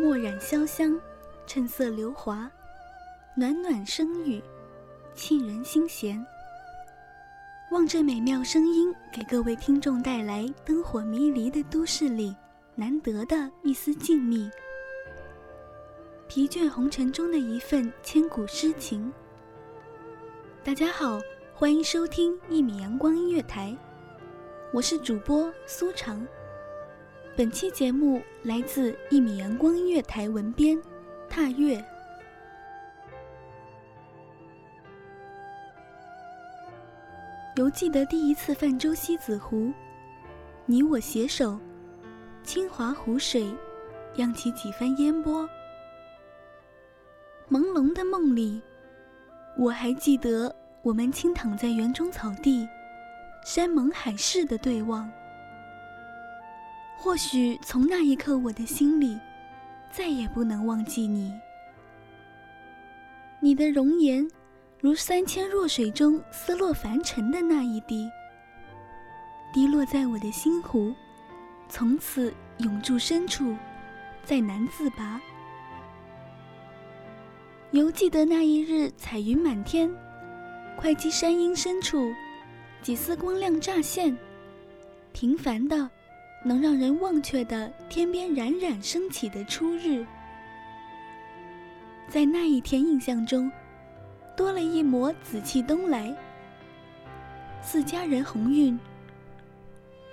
墨染潇湘，趁色流华，暖暖声语，沁人心弦。望这美妙声音，给各位听众带来灯火迷离的都市里难得的一丝静谧，疲倦红尘中的一份千古诗情。大家好，欢迎收听一米阳光音乐台，我是主播苏长。本期节目来自一米阳光音乐台文编踏月。犹记得第一次泛舟西子湖，你我携手，清华湖水漾起几番烟波。朦胧的梦里，我还记得我们轻躺在园中草地，山盟海誓的对望。或许从那一刻，我的心里再也不能忘记你。你的容颜，如三千弱水中丝落凡尘的那一滴，滴落在我的心湖，从此永驻深处，再难自拔。犹记得那一日彩云满天，会稽山阴深处，几丝光亮乍现，平凡的。能让人忘却的天边冉冉升起的初日，在那一天印象中，多了一抹紫气东来。似佳人红晕，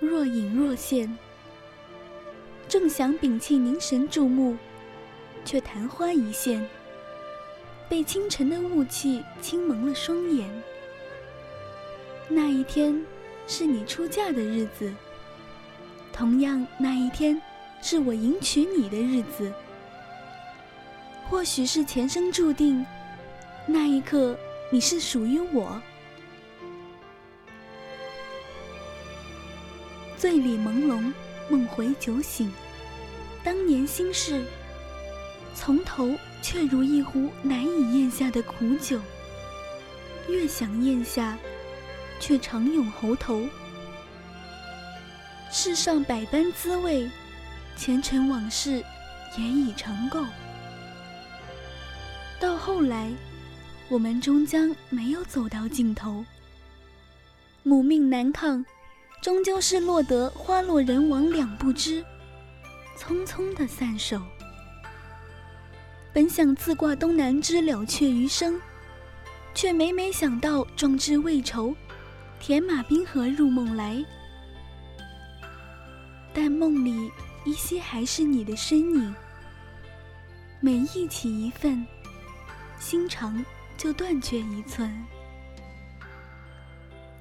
若隐若现。正想屏气凝神注目，却昙花一现，被清晨的雾气轻蒙了双眼。那一天，是你出嫁的日子。同样，那一天是我迎娶你的日子。或许是前生注定，那一刻你是属于我。醉里朦胧，梦回酒醒，当年心事，从头却如一壶难以咽下的苦酒。越想咽下，却常涌喉头。世上百般滋味，前尘往事也已尝够。到后来，我们终将没有走到尽头。母命难抗，终究是落得花落人亡两不知，匆匆的散手。本想自挂东南枝，了却余生，却每每想到壮志未酬，铁马冰河入梦来。但梦里依稀还是你的身影，每忆起一份，心肠就断绝一寸。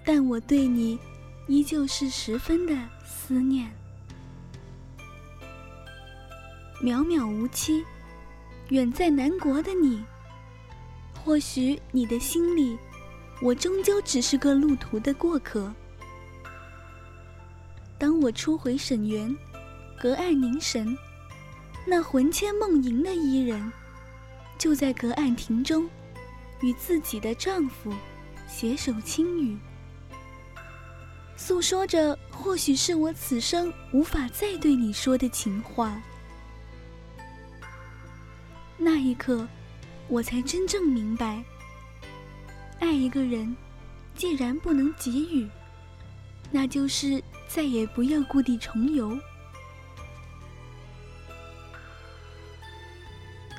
但我对你，依旧是十分的思念。渺渺无期，远在南国的你，或许你的心里，我终究只是个路途的过客。当我初回沈园，隔岸凝神，那魂牵梦萦的伊人，就在隔岸亭中，与自己的丈夫携手轻语，诉说着或许是我此生无法再对你说的情话。那一刻，我才真正明白，爱一个人，既然不能给予，那就是再也不要故地重游。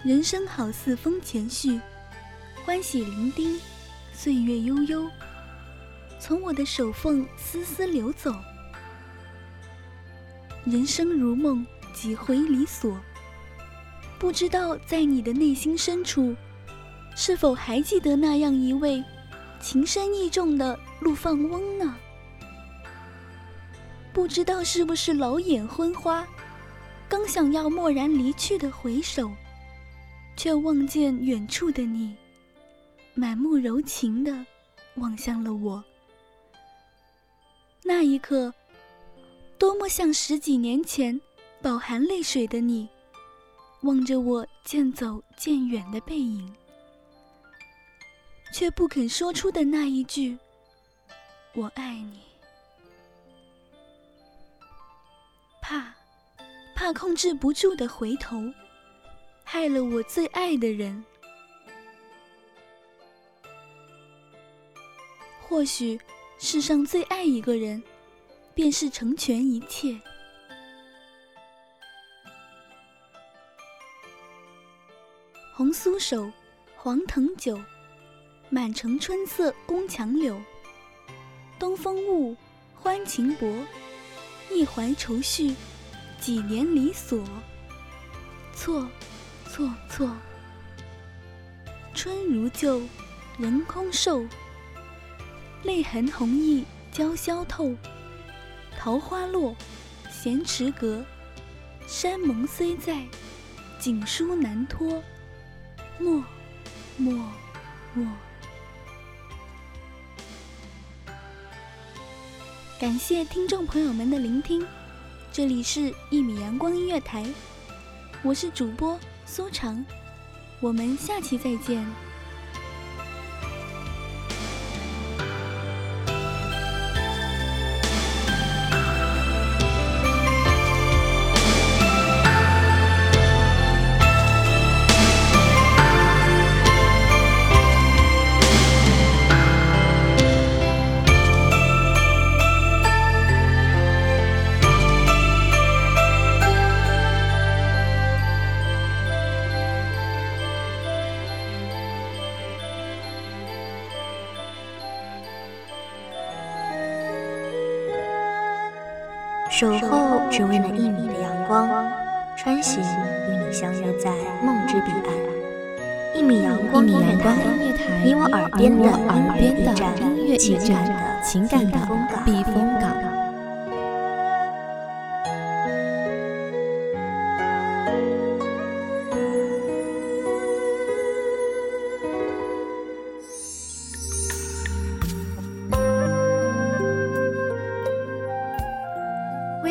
人生好似风前絮，欢喜伶仃，岁月悠悠，从我的手缝丝丝流走。人生如梦，几回离索。不知道在你的内心深处，是否还记得那样一位情深意重的陆放翁呢？不知道是不是老眼昏花，刚想要蓦然离去的回首，却望见远处的你，满目柔情的望向了我。那一刻，多么像十几年前饱含泪水的你。望着我渐走渐远的背影，却不肯说出的那一句“我爱你”，怕，怕控制不住的回头，害了我最爱的人。或许，世上最爱一个人，便是成全一切。红酥手，黄藤酒，满城春色宫墙柳。东风误，欢情薄，一怀愁绪，几年离索。错，错错。春如旧，人空瘦。泪痕红浥鲛绡透。桃花落，闲池阁。山盟虽在，锦书难托。默，默，默。感谢听众朋友们的聆听，这里是一米阳光音乐台，我是主播苏长，我们下期再见。守候只为那一米的阳光，穿行与你相约在梦之彼岸。一米阳光音乐台，你我耳边的音乐驿站，情感的避风港。